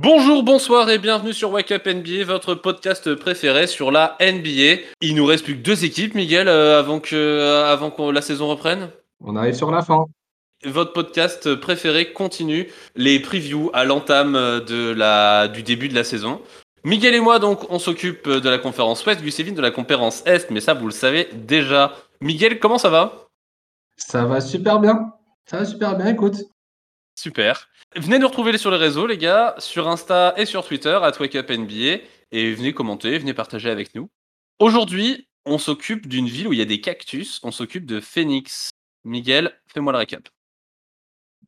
Bonjour, bonsoir et bienvenue sur Wake Up NBA, votre podcast préféré sur la NBA. Il nous reste plus que deux équipes, Miguel, euh, avant que, euh, avant que la saison reprenne. On arrive sur la fin. Votre podcast préféré continue les previews à l'entame de la, du début de la saison. Miguel et moi, donc, on s'occupe de la conférence Ouest, Gusévin de la conférence Est, mais ça, vous le savez déjà. Miguel, comment ça va? Ça va super bien. Ça va super bien, écoute. Super. Venez nous retrouver sur les réseaux, les gars, sur Insta et sur Twitter, à NBA, et venez commenter, venez partager avec nous. Aujourd'hui, on s'occupe d'une ville où il y a des cactus, on s'occupe de Phoenix. Miguel, fais-moi le récap.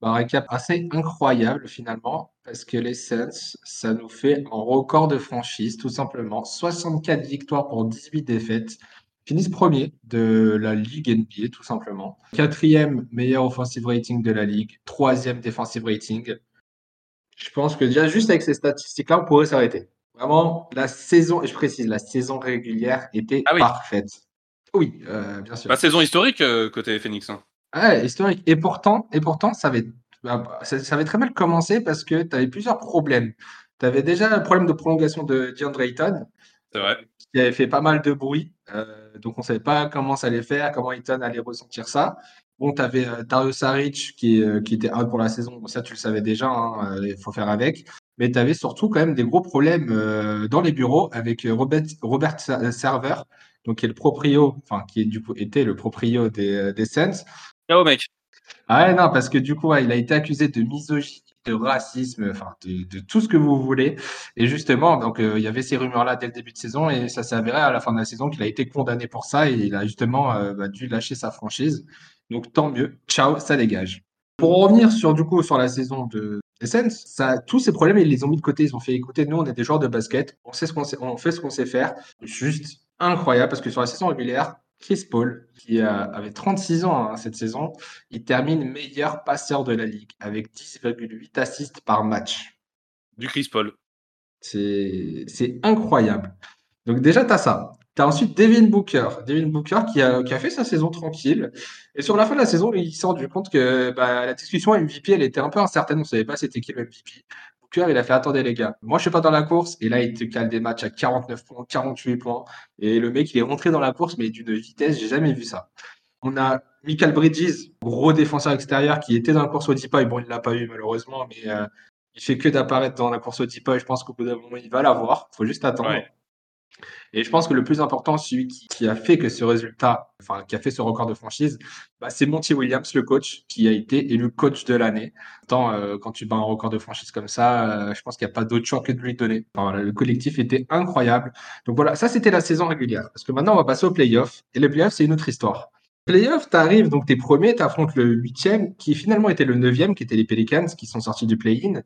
Un récap assez incroyable finalement, parce que les Suns, ça nous fait un record de franchise, tout simplement. 64 victoires pour 18 défaites finissent premier de la Ligue NBA, tout simplement. Quatrième meilleur offensive rating de la Ligue, troisième defensive rating. Je pense que déjà, juste avec ces statistiques-là, on pourrait s'arrêter. Vraiment, la saison, je précise, la saison régulière était ah parfaite. Oui, euh, bien sûr. La saison historique euh, côté Phoenix. Hein. Ouais, historique. Et pourtant, et pourtant ça, avait, bah, ça, avait très mal commencé parce que tu avais plusieurs problèmes. Tu avais déjà le problème de prolongation de DeAndre Ayton. C'est vrai. Qui avait fait pas mal de bruit. Euh, donc, on ne savait pas comment ça allait faire, comment Ayton allait ressentir ça. Bon, tu avais euh, Dario Saric qui, euh, qui était out pour la saison. ça, tu le savais déjà, hein, il faut faire avec. Mais tu avais surtout quand même des gros problèmes dans les bureaux avec Robert, Robert Server, donc qui est le proprio, enfin qui est, du coup était le proprio des, des Suns. Ciao mec. Ah ouais, non, parce que du coup, il a été accusé de misogynie de racisme, enfin de, tout ce que vous voulez. Et justement, donc euh, il y avait ces rumeurs-là dès le début de saison et ça s'est avéré à la fin de la saison qu'il a été condamné pour ça et il a justement euh, bah, dû lâcher sa franchise. Donc tant mieux, ciao, ça dégage. Pour revenir sur du coup sur la saison de Essence, ça, tous ces problèmes ils les ont mis de côté, ils ont fait écouter, nous on est des joueurs de basket, on sait ce qu'on on fait ce qu'on sait faire, juste incroyable parce que sur la saison régulière, Chris Paul, qui avait 36 ans hein, cette saison, il termine meilleur passeur de la ligue avec 10,8 assists par match. Du Chris Paul. C'est incroyable. Donc déjà, tu as ça. Tu as ensuite Devin Booker. Devin Booker qui a, qui a, fait sa saison tranquille. Et sur la fin de la saison, il s'est rendu compte que bah, la discussion MVP, elle était un peu incertaine. On ne savait pas c'était qui le MVP il a fait attendez les gars, moi je suis pas dans la course et là il te cale des matchs à 49 points, 48 points et le mec il est rentré dans la course mais d'une vitesse, j'ai jamais vu ça. On a Michael Bridges, gros défenseur extérieur qui était dans la course au Deep Bon, il l'a pas eu malheureusement, mais euh, il fait que d'apparaître dans la course au Deep Je pense qu'au bout d'un moment, il va l'avoir. Il faut juste attendre. Et je pense que le plus important, celui qui, a fait que ce résultat, enfin, qui a fait ce record de franchise, bah, c'est Monty Williams, le coach, qui a été élu coach de l'année. Euh, quand tu bats un record de franchise comme ça, euh, je pense qu'il n'y a pas d'autre choix que de lui donner. le collectif était incroyable. Donc voilà, ça c'était la saison régulière. Parce que maintenant, on va passer aux playoffs. Et les playoffs, c'est une autre histoire. Playoffs, tu arrives, donc tu es premier, tu affrontes le huitième, qui finalement était le neuvième, qui était les Pelicans, qui sont sortis du play-in.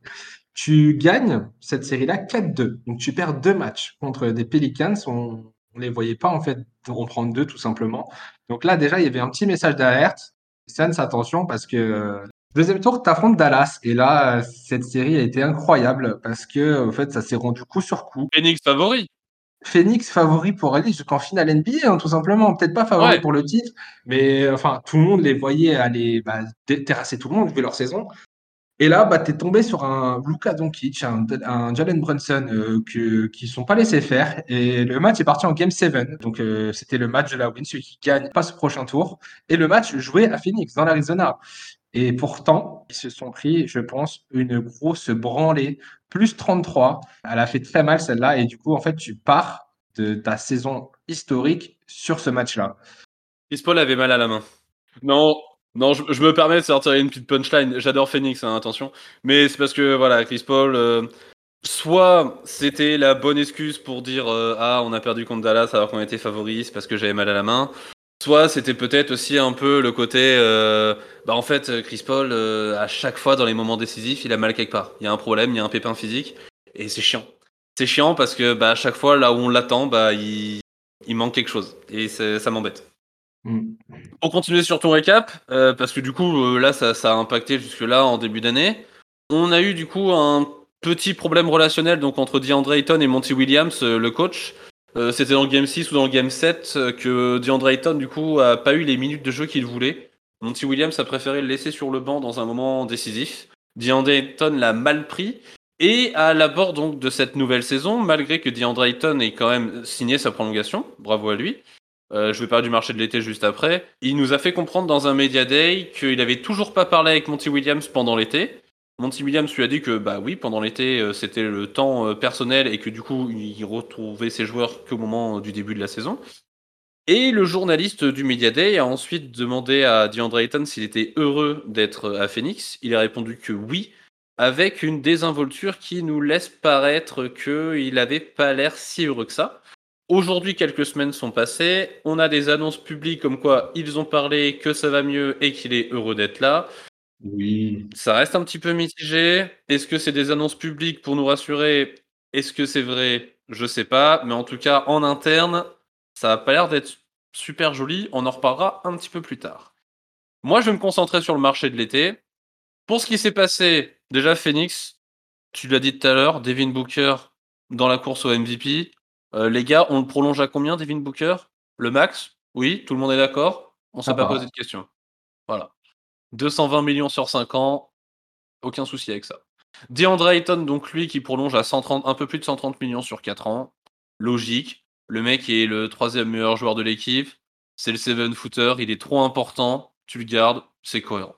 Tu gagnes cette série-là 4-2. Donc tu perds deux matchs contre des Pelicans. On ne les voyait pas en fait en prendre deux tout simplement. Donc là déjà, il y avait un petit message d'alerte. Sans attention parce que deuxième tour, tu affrontes Dallas. Et là, cette série a été incroyable parce que en fait, ça s'est rendu coup sur coup. Phoenix favori. Phoenix favori pour aller jusqu'en finale NBA, hein, tout simplement. Peut-être pas favori pour le titre, mais enfin, tout le monde les voyait aller bah, terrasser tout le monde vu leur saison. Et là, bah, tu es tombé sur un Luka Doncic, un, Jalen Brunson euh, qui ne sont pas laissés faire. Et le match est parti en Game 7. Donc, euh, c'était le match de la win, celui qui gagne pas ce prochain tour. Et le match joué à Phoenix, dans l'Arizona. Et pourtant, ils se sont pris, je pense, une grosse branlée, plus 33. Elle a fait très mal celle-là. Et du coup, en fait, tu pars de ta saison historique sur ce match-là. Paul avait mal à la main. Non, non, je, me permets de sortir une petite punchline. J'adore Phoenix, hein, attention. Mais c'est parce que, voilà, Chris Paul, euh, soit c'était la bonne excuse pour dire euh, Ah, on a perdu contre Dallas alors qu'on était favoris parce que j'avais mal à la main. Soit c'était peut-être aussi un peu le côté euh, Bah, en fait, Chris Paul, à chaque fois dans les moments décisifs, il a mal quelque part. Il y a un problème, il y a un pépin physique. Et c'est chiant. C'est chiant parce que, bah, à chaque fois, là où on l'attend, bah, il, il manque quelque chose. Et ça m'embête. Mm. On continue sur ton récap, euh, parce que du coup, euh, là, ça, a impacté jusque-là en début d'année. On a eu du coup un petit problème relationnel donc entre DeAndre Ayton et Monty Williams, euh, le coach. C'était dans le Game 6 ou dans le Game 7 que DeAndre Ayton, du coup, a pas eu les minutes de jeu qu'il voulait. Monty Williams a préféré le laisser sur le banc dans un moment décisif. DeAndre Ayton l'a mal pris. Et à l'abord donc de cette nouvelle saison, malgré que DeAndre Ayton ait quand même signé sa prolongation, bravo à lui, euh, je vais parler du marché de l'été juste après, il nous a fait comprendre dans un Media Day qu'il avait toujours pas parlé avec Monty Williams pendant l'été. Monty Williams lui a dit que bah oui, pendant l'été euh, c'était le temps euh, personnel et que du coup il retrouvait ses joueurs qu'au moment du début de la saison. Et le journaliste du Media Day a ensuite demandé à DeAndre Ayton s'il était heureux d'être à Phoenix. Il a répondu que oui, avec une désinvolture qui nous laisse paraître qu'il n'avait pas l'air si heureux que ça. Aujourd'hui, quelques semaines sont passées, on a des annonces publiques comme quoi ils ont parlé que ça va mieux et qu'il est heureux d'être là. Oui. Ça reste un petit peu mitigé. Est-ce que c'est des annonces publiques pour nous rassurer? Est-ce que c'est vrai? Je sais pas, mais en tout cas, en interne, ça a pas l'air d'être super joli. On en reparlera un petit peu plus tard. Moi, je vais me concentrer sur le marché de l'été. Pour ce qui s'est passé, déjà Phoenix, tu l'as dit tout à l'heure, Devin Booker dans la course au MVP. Euh, les gars, on le prolonge à combien, Devin Booker? Le max? Oui, tout le monde est d'accord? On s'est pas posé de questions. Voilà. 220 millions sur 5 ans, aucun souci avec ça. DeAndre Ayton, donc lui qui prolonge à 130, un peu plus de 130 millions sur 4 ans. Logique. Le mec est le troisième meilleur joueur de l'équipe. C'est le 7-footer, il est trop important. Tu le gardes, c'est cohérent.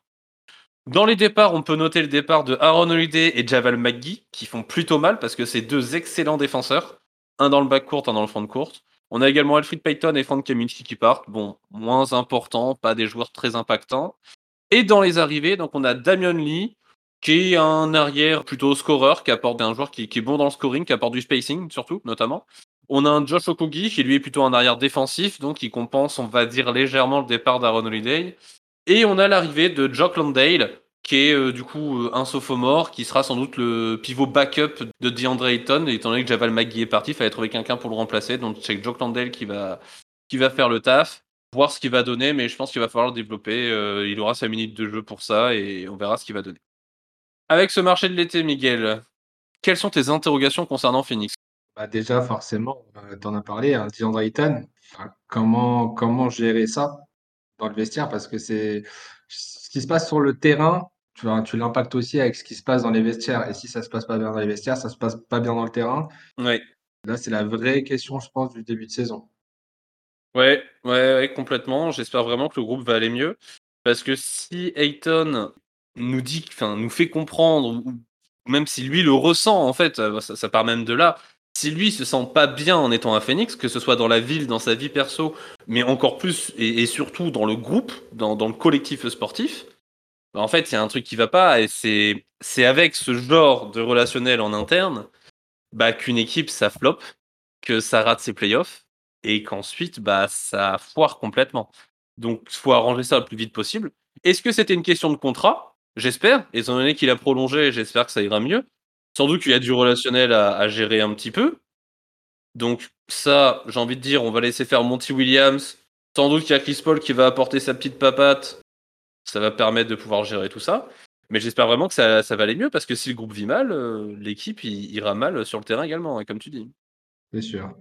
Dans les départs, on peut noter le départ de Aaron Holiday et Javal McGee, qui font plutôt mal parce que c'est deux excellents défenseurs. Un dans le back court, un dans le front court. On a également Alfred Payton et Frank Kaminsky qui partent. Bon, moins important, pas des joueurs très impactants. Et dans les arrivées, donc on a Damian Lee, qui est un arrière plutôt scoreur, qui apporte un joueur qui, est bon dans le scoring, qui apporte du spacing surtout, notamment. On a Josh Okogi, qui lui est plutôt un arrière défensif, donc qui compense, on va dire, légèrement le départ d'Aaron Holiday. Et on a l'arrivée de Jock Landale, qui est euh, du coup euh, un sophomore, qui sera sans doute le pivot backup de DeAndre Ayton, étant donné que Javal McGee est parti, il fallait trouver quelqu'un pour le remplacer. Donc c'est Jock Landale qui va, qui va faire le taf, voir ce qu'il va donner, mais je pense qu'il va falloir le développer. Euh, il aura sa minute de jeu pour ça et on verra ce qu'il va donner. Avec ce marché de l'été, Miguel, quelles sont tes interrogations concernant Phoenix? Bah Déjà, forcément, tu en as parlé, hein, DeAndre comment, comment gérer ça dans le vestiaire? Parce que c'est ce qui se passe sur le terrain, tu, tu l'impactes aussi avec ce qui se passe dans les vestiaires. Et si ça se passe pas bien dans les vestiaires, ça se passe pas bien dans le terrain. Ouais. Là, c'est la vraie question, je pense, du début de saison. Ouais, ouais, complètement. J'espère vraiment que le groupe va aller mieux. Parce que si Ayton nous dit, enfin, nous fait comprendre, ou même si lui le ressent, en fait, ça, ça part même de là, si lui se sent pas bien en étant à Phoenix, que ce soit dans la ville, dans sa vie perso, mais encore plus et, surtout dans le groupe, dans, le collectif sportif, en fait, il y a un truc qui va pas et c'est avec ce genre de relationnel en interne bah, qu'une équipe ça floppe, que ça rate ses playoffs et qu'ensuite bah ça foire complètement. Donc, faut arranger ça le plus vite possible. Est-ce que c'était une question de contrat? J'espère, étant donné qu'il a prolongé, j'espère que ça ira mieux. Sans doute qu'il y a du relationnel à, gérer un petit peu. Donc ça, j'ai envie de dire, on va laisser faire Monty Williams. Sans doute qu'il y a Chris Paul qui va apporter sa petite papate. Ça va permettre de pouvoir gérer tout ça. Mais j'espère vraiment que ça, va aller mieux parce que si le groupe vit mal, euh, l'équipe ira mal sur le terrain également, hein, comme tu dis. C'est sûr.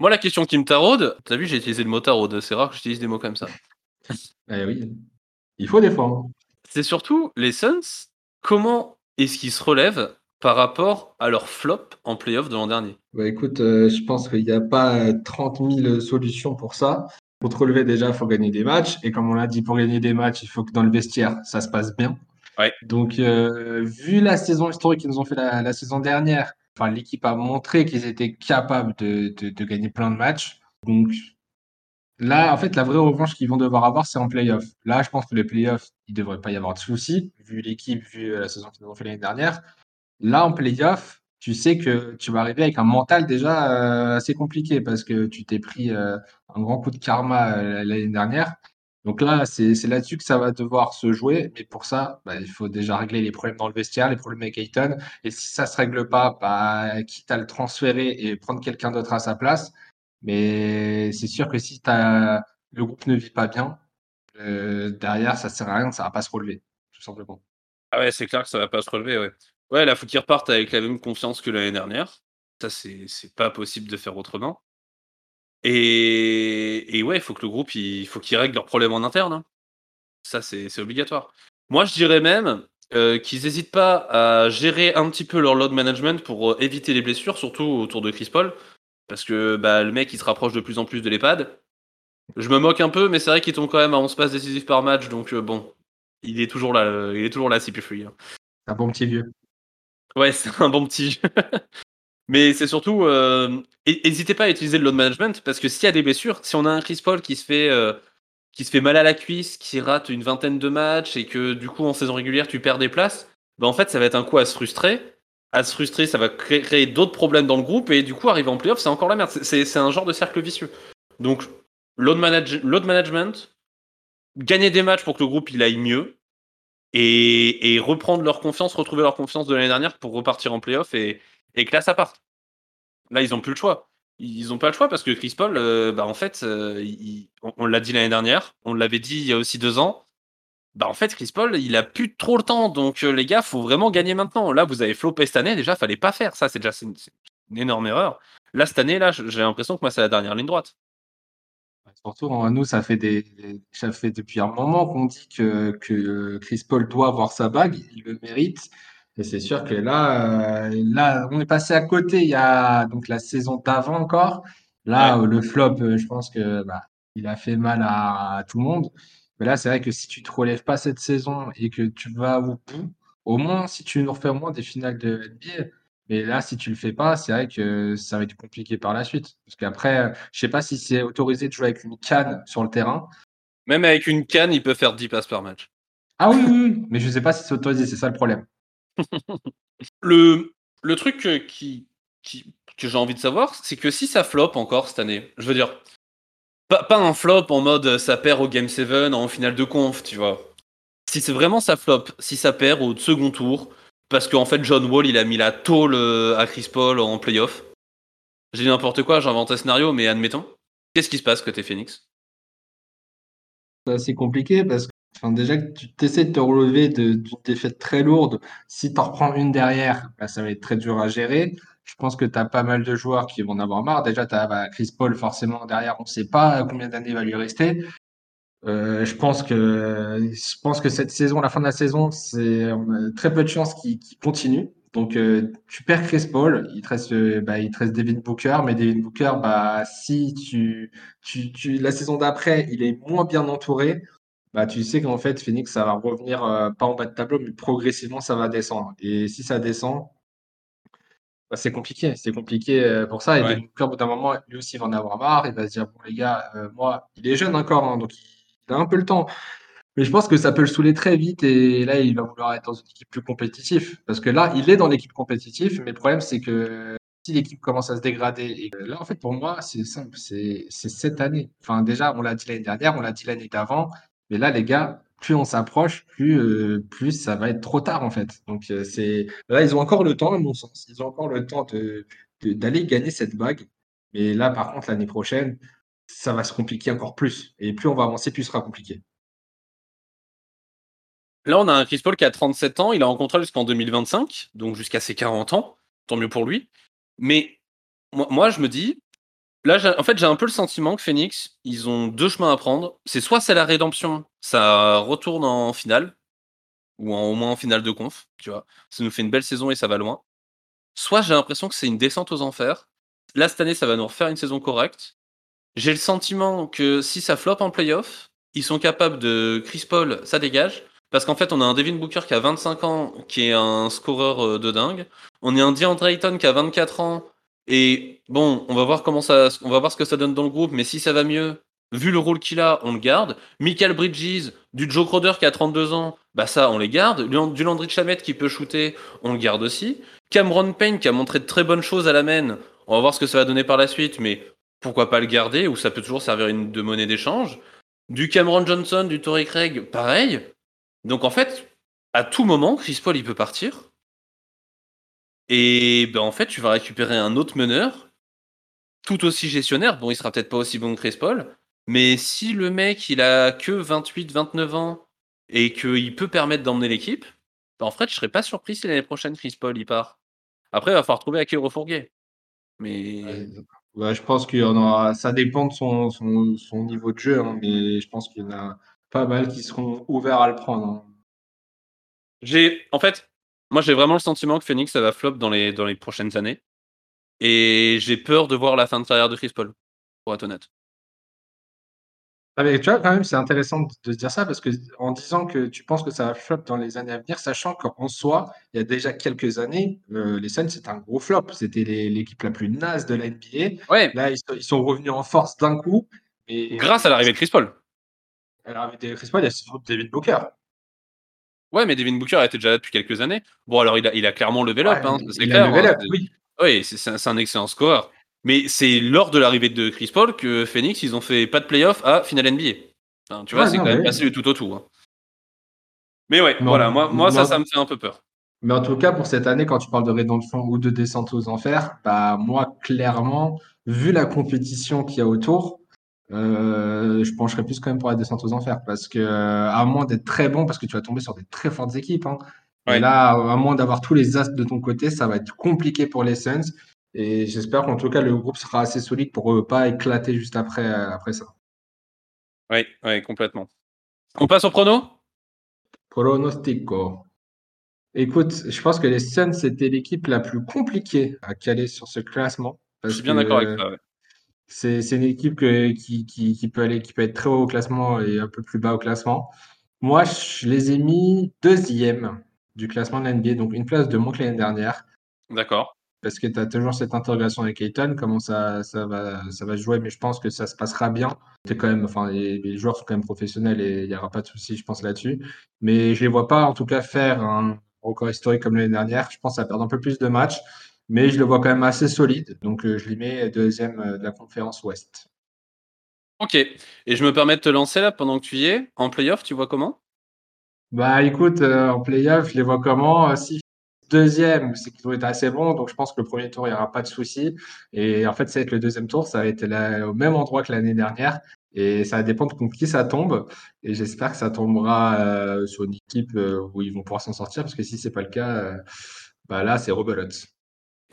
Moi, la question qui me taraude, t'as vu, j'ai utilisé le mot taraude. C'est rare que j'utilise des mots comme ça. eh oui, il faut défendre. C'est surtout les Suns. Comment est-ce qu'ils se relèvent par rapport à leur flop en playoff de l'an dernier? Bah Écoute, euh, je pense qu'il n'y a pas 30 000 solutions pour ça. Pour te relever, déjà, il faut gagner des matchs. Et comme on l'a dit, pour gagner des matchs, il faut que dans le vestiaire, ça se passe bien. Ouais. Donc, euh, vu la saison historique qu'ils nous ont fait la, saison dernière, enfin, l'équipe a montré qu'ils étaient capables de, de, gagner plein de matchs. Donc, là, en fait, la vraie revanche qu'ils vont devoir avoir, c'est en playoff. Là, je pense que les playoffs, il ne devrait pas y avoir de soucis, vu l'équipe, vu la saison qu'ils nous ont fait l'année dernière. Là, en playoff, tu sais que tu vas arriver avec un mental déjà euh, assez compliqué parce que tu t'es pris euh, un grand coup de karma euh, l'année dernière. Donc là, c'est là-dessus que ça va devoir se jouer. Mais pour ça, bah, il faut déjà régler les problèmes dans le vestiaire, les problèmes avec Ayton. Et si ça ne se règle pas, bah, quitte à le transférer et prendre quelqu'un d'autre à sa place. Mais c'est sûr que si le groupe ne vit pas bien, derrière, ça ne sert à rien, ça ne va pas se relever, tout simplement. Ah ouais, c'est clair que ça ne va pas se relever, ouais. Ouais, là, faut qu'ils repartent avec la même confiance que l'année dernière. Ça, c'est pas possible de faire autrement. Et, et ouais, il faut que le groupe, il faut qu'ils règlent leurs problèmes en interne. Hein. Ça, c'est obligatoire. Moi, je dirais même, euh, qu'ils n'hésitent pas à gérer un petit peu leur load management pour euh, éviter les blessures, surtout autour de Chris Paul, parce que bah, le mec il se rapproche de plus en plus de l'EHPAD. Je me moque un peu, mais c'est vrai qu'il tombe quand même à 11 passes décisives par match, donc euh, bon, il est toujours là, il est toujours là, CP3. Hein. Un bon petit vieux. Ouais, c'est un bon petit. mais c'est surtout, n'hésitez pas à utiliser le load management, parce que s'il y a des blessures, si on a un Chris Paul qui se fait qui se fait mal à la cuisse, qui rate une vingtaine de matchs et que du coup en saison régulière tu perds des places, bah en fait ça va être un coup à se frustrer. À se frustrer, ça va créer, d'autres problèmes dans le groupe et du coup arriver en playoff, c'est encore la merde. C'est un genre de cercle vicieux. Donc load, management, gagner des matchs pour que le groupe il aille mieux et, reprendre leur confiance, retrouver leur confiance de l'année dernière pour repartir en playoff et, que là ça parte. Là ils ont plus le choix ils n'ont pas le choix parce que Chris Paul, euh, bah en fait, euh, on, l'a dit l'année dernière, on l'avait dit il y a aussi deux ans. Bah en fait, Chris Paul, il a plus trop le temps. Donc euh, les gars, faut vraiment gagner maintenant. Là, vous avez flopé cette année, déjà, fallait pas faire ça. C'est déjà une, une, énorme erreur. Là, cette année, là, j'ai l'impression que moi, c'est la dernière ligne droite. Surtout, hein, nous, ça fait, des, ça fait depuis un moment qu'on dit que, que Chris Paul doit avoir sa bague, il le mérite. Et c'est sûr que là, euh, là, on est passé à côté il y a donc la saison d'avant encore. Là, le flop, euh, je pense que bah, il a fait mal à, tout le monde. Mais là, c'est vrai que si tu te relèves pas cette saison et que tu vas au bout, au moins, si tu nous refais au moins des finales de NBA, mais là, si tu le fais pas, c'est vrai que ça va être compliqué par la suite. Parce qu'après, je sais pas si c'est autorisé de jouer avec une canne sur le terrain. Même avec une canne, il peut faire 10 passes par match. Ah oui, oui, oui. mais je sais pas si c'est autorisé, c'est ça le problème. le, le truc qui, qui, que j'ai envie de savoir, c'est que si ça flop encore cette année, je veux dire, pas, pas un flop en mode ça perd au Game 7 en finale de conf, tu vois. Si c'est vraiment ça flop, si ça perd au second tour, parce qu'en fait John Wall il a mis la tôle euh, à Chris Paul en playoff. J'ai dit n'importe quoi, j'invente un scénario, mais admettons. Qu'est-ce qui se passe côté Phoenix? C'est compliqué parce que déjà que tu essaies de te relever d'une défaite très lourde, si tu en reprends une derrière, bah, ça va être très dur à gérer. Je pense que tu as pas mal de joueurs qui vont en avoir marre. Déjà, tu as bah, Chris Paul, forcément, derrière, on ne sait pas combien d'années va lui rester. Euh, je pense que je pense que cette saison, la fin de la saison, c'est très peu de chances qu'il continue. Donc euh, tu perds Chris Paul, il te reste bah, il te reste Devin Booker, mais Devin Booker, bah si tu, tu, tu la saison d'après, il est moins bien entouré, bah, tu sais qu'en fait, Phoenix, ça va revenir, euh, pas en bas de tableau, mais progressivement, ça va descendre. Et si ça descend, bah, c'est compliqué. C'est compliqué euh, pour ça. Et ouais. au bout d'un moment, lui aussi, il va en avoir marre. Il va se dire, bon, les gars, euh, moi, il est jeune encore, hein, donc il un peu le temps. Mais je pense que ça peut le saouler très vite et là, il va vouloir être dans une équipe plus compétitive. Parce que là, il est dans l'équipe compétitive, mais le problème, c'est que si l'équipe commence à se dégrader, et là, en fait, pour moi, c'est simple, c'est cette année. Enfin, déjà, on l'a dit l'année dernière, on l'a dit l'année d'avant, mais là, les gars, plus on s'approche, plus, euh, plus ça va être trop tard, en fait. Donc, euh, c'est là, ils ont encore le temps, à mon sens. Ils ont encore le temps d'aller gagner cette bague. Mais là, par contre, l'année prochaine, ça va se compliquer encore plus. Et plus on va avancer, plus ce sera compliqué. Là, on a un Chris Paul qui a 37 ans. Il a un contrat jusqu'en 2025, donc jusqu'à ses 40 ans. Tant mieux pour lui. Mais moi, je me dis, Là, en fait, j'ai un peu le sentiment que Phoenix, ils ont deux chemins à prendre. C'est soit c'est la rédemption, ça retourne en finale, ou au moins en finale de conf, tu vois. Ça nous fait une belle saison et ça va loin. Soit j'ai l'impression que c'est une descente aux enfers. Là, cette année, ça va nous refaire une saison correcte. J'ai le sentiment que si ça floppe en playoff, ils sont capables de Chris Paul, ça dégage. Parce qu'en fait, on a un Devin Booker qui a 25 ans, qui est un scoreur euh, de dingue. On a un DeAndre Ayton qui a 24 ans, et bon, on va voir comment ça, on va voir ce que ça donne dans le groupe, mais si ça va mieux, vu le rôle qu'il a, on le garde. Michael Bridges, du Joe Crowder qui a 32 ans, bah ça, on les garde. Du Landry Chamet qui peut shooter, on le garde aussi. Cameron Payne qui a montré de très bonnes choses à la main, on va voir ce que ça va donner par la suite, mais pourquoi pas le garder, ou ça peut toujours servir une, de monnaie d'échange. Du Cameron Johnson, du Torrey Craig, pareil. Donc en fait, à tout moment, Chris Paul, il peut partir. Et ben, en fait, tu vas récupérer un autre meneur, tout aussi gestionnaire. Bon, il sera peut-être pas aussi bon que Chris Paul, mais si le mec, il a que 28, 29 ans et qu'il peut permettre d'emmener l'équipe, ben, en fait, je serais pas surpris si l'année prochaine, Chris Paul, il part. Après, il va falloir trouver à qui refourguer. Mais. Je pense qu'il y en aura. Ça dépend de son, son, niveau de jeu, hein, mais je pense qu'il y en a pas mal qui seront ouverts à le prendre. Hein. J'ai en fait, moi j'ai vraiment le sentiment que Phoenix ça va flop dans les dans les prochaines années et j'ai peur de voir la fin de carrière de Chris Paul, pour être honnête. Ah mais tu vois, quand même, c'est intéressant de de dire ça parce qu'en disant que tu penses que ça va flop dans les années à venir, sachant qu'en soi, il y a déjà quelques années, heu, les Suns, c'était un gros flop. C'était l'é l'équipe la plus naze de la NBA. Ouais, Là, ils sont ils sont revenus en force d'un coup et grâce à l'arrivée de Chris Paul. à l'arrivée de Chris Paul, il y a surtout Devin Booker. Ouais, mais Devin Booker était déjà là depuis quelques années. Bon alors il a il a clairement level up, Ouais, hein, c'est clair, level hein, up, oui. oui, c'est un un excellent scoreur. Mais c'est lors de l'arrivée de Chris Paul que Phoenix, ils ont fait pas de playoff à finale NBA. Enfin, tu vois, c'est quand mais même passé du tout au tout, hein. Mais ouais, voilà, moi ça, me fait un peu peur. mais en tout cas, pour cette année, quand tu parles de rédemption ou de descente aux enfers, bah, moi, clairement, vu la compétition qu'il y a autour, heu, je pencherais plus quand même pour la descente aux enfers parce que, à moins d'être très bon, parce que tu vas tomber sur des très fortes équipes, hein. Ouais. là, à moins d'avoir tous les as de ton côté, ça va être compliqué pour les Suns et j'espère qu'en tout cas, le groupe sera assez solide pour, heu, pas éclater juste après, heu, après ça. Ouais, ouais, complètement. On passe au prono? Pronostico. Écoute, je pense que les Suns, c'était l'équipe la plus compliquée à caler sur ce classement Je suis bien d'accord avec que toi, ouais. c'est c'est une équipe que qui qui qui peut aller qui peut être très haut au classement et un peu plus bas au classement. Moi, je les ai mis 2e du classement de la NBA, donc une place de moins que l'année dernière D'accord. Parce que tu as toujours cette interrogation avec Ayton, comment ça ça va ça va se jouer, mais je pense que ça se passera bien. Quand même enfin les les joueurs sont quand même professionnels et il y aura pas de souci, je pense, là-dessus. Mais je les vois pas, en tout cas, faire un record historique comme l'année dernière. Je pense va perdre un peu plus de matchs, mais je le vois quand même assez solide, donc heu, je les mets 2e, heu, de la conférence Ouest. OK et je me permets de te lancer là pendant que tu y es. En playoff, tu vois comment? Bah, écoute, heu, en play-off, je les vois comment? S'ils 2 c'est qu'ils ont été assez bons, donc je pense que le premier tour, il y aura pas de souci et en fait, ça va être le deuxième tour, ça va être au même endroit que l'année dernière. Et ça va dépendre contre qui ça tombe. Et j'espère que ça tombera, heu, sur une équipe, heu, où ils vont pouvoir s'en sortir. Parce que si c'est pas le cas, heu, bah, là, c'est rebelote.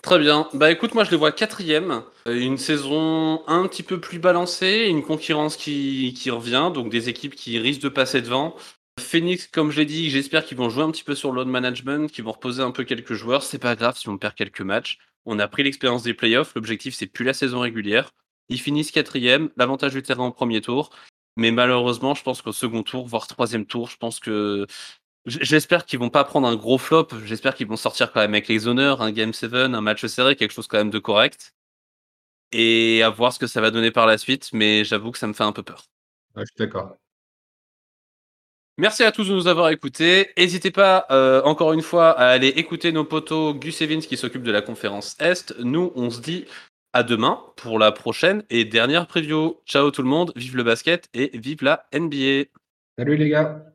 Très bien. Bah, écoute, moi je les vois 4e, heu, une saison un petit peu plus balancée, une concurrence qui revient, donc des équipes qui risquent de passer devant. Phoenix, comme je l'ai dit, j'espère qu'ils vont jouer un petit peu sur le load management, qu'ils vont reposer un peu quelques joueurs. C'est pas grave si on perd quelques matchs. On a pris l'expérience des playoffs. L'objectif, c'est plus la saison régulière. Ils finissent quatrième, l'avantage du terrain au premier tour. Mais malheureusement, je pense qu'au second tour, voire troisième tour, je pense que j'espère qu'ils vont pas prendre un gros flop. J'espère qu'ils vont sortir quand même avec les honneurs, un game 7, un match serré, quelque chose quand même de correct. Et à voir ce que ça va donner par la suite. Mais j'avoue que ça me fait un peu peur. Je suis d'accord. Merci à tous de nous avoir écoutés. N'hésitez pas, euh, encore une fois, à aller écouter nos potos Gus Evans qui s'occupe de la conférence Est. Nous, on se dit à demain pour la prochaine et dernière preview. Ciao tout le monde, vive le basket et vive la NBA. Salut les gars!